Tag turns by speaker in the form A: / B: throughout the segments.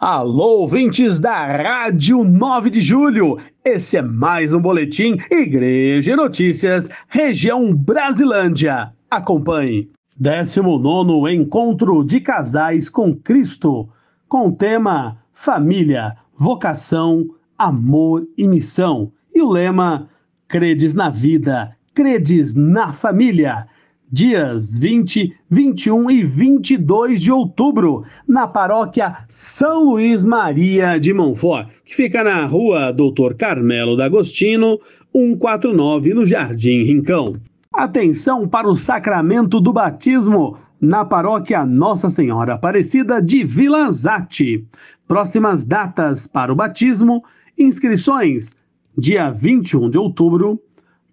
A: Alô, ouvintes da Rádio 9 de Julho. Esse é mais um boletim Igreja Notícias, região Brasilândia. Acompanhe. 19 Encontro de Casais com Cristo, com o tema Família, Vocação, Amor e Missão. E o lema Credes na Vida, Credes na Família dias 20, 21 e 22 de outubro, na paróquia São Luís Maria de Montfort, que fica na rua Doutor Carmelo D'Agostino, 149, no Jardim Rincão. Atenção para o sacramento do batismo na paróquia Nossa Senhora Aparecida de Vila Zate. Próximas datas para o batismo: inscrições dia 21 de outubro,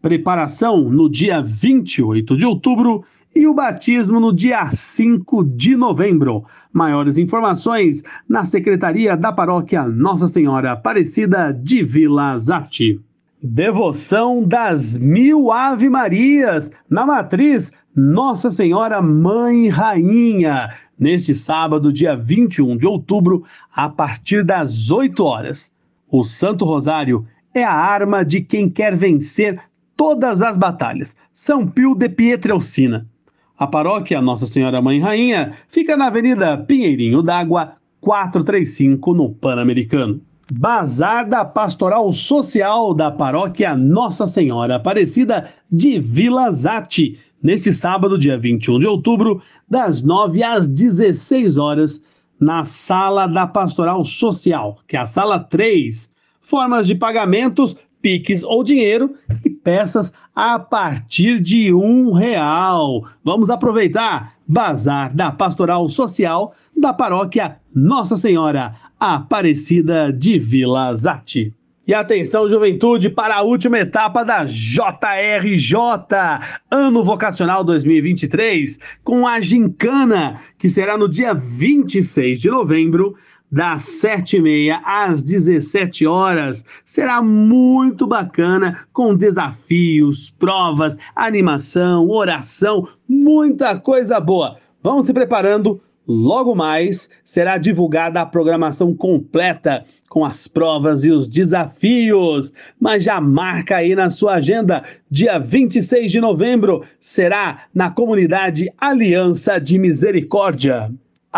A: preparação no dia 28 de outubro e o batismo no dia 5 de novembro. Maiores informações na Secretaria da Paróquia Nossa Senhora Aparecida de Vila Zate. Devoção das Mil Ave Marias na matriz Nossa Senhora Mãe Rainha, neste sábado, dia 21 de outubro, a partir das 8 horas. O Santo Rosário é a arma de quem quer vencer todas as batalhas. São Pio de Pietrelcina. A paróquia Nossa Senhora Mãe Rainha fica na Avenida Pinheirinho d'Água, 435, no Pan-Americano. Bazar da Pastoral Social da Paróquia Nossa Senhora Aparecida de Vila Zate, neste sábado, dia 21 de outubro, das 9 às 16 horas, na Sala da Pastoral Social, que é a Sala 3. Formas de pagamentos Pix ou dinheiro peças a partir de um real. Vamos aproveitar Bazar da Pastoral Social da Paróquia Nossa Senhora Aparecida de Vila Zate. E atenção, juventude, para a última etapa da JRJ, Ano Vocacional 2023, com a Gincana, que será no dia 26 de novembro, das 7h30 às 17 horas. Será muito bacana, com desafios, provas, animação, oração, muita coisa boa. Vamos se preparando. Logo mais será divulgada a programação completa com as provas e os desafios. Mas já marca aí na sua agenda, dia 26 de novembro, será na comunidade Aliança de Misericórdia.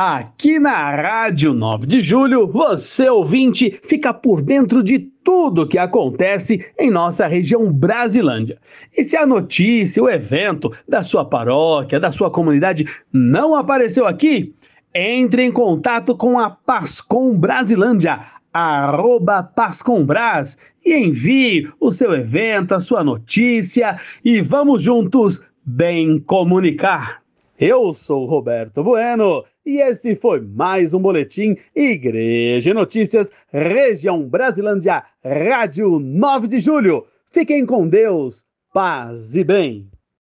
A: Aqui na Rádio 9 de Julho, você ouvinte fica por dentro de tudo que acontece em nossa região Brasilândia. E se a notícia, o evento da sua paróquia, da sua comunidade não apareceu aqui, entre em contato com a Pascom Brasilândia, arroba Pascombras, e envie o seu evento, a sua notícia, e vamos juntos bem comunicar. Eu sou Roberto Bueno e esse foi mais um boletim Igreja Notícias, região Brasilândia, Rádio 9 de Julho. Fiquem com Deus, paz e bem.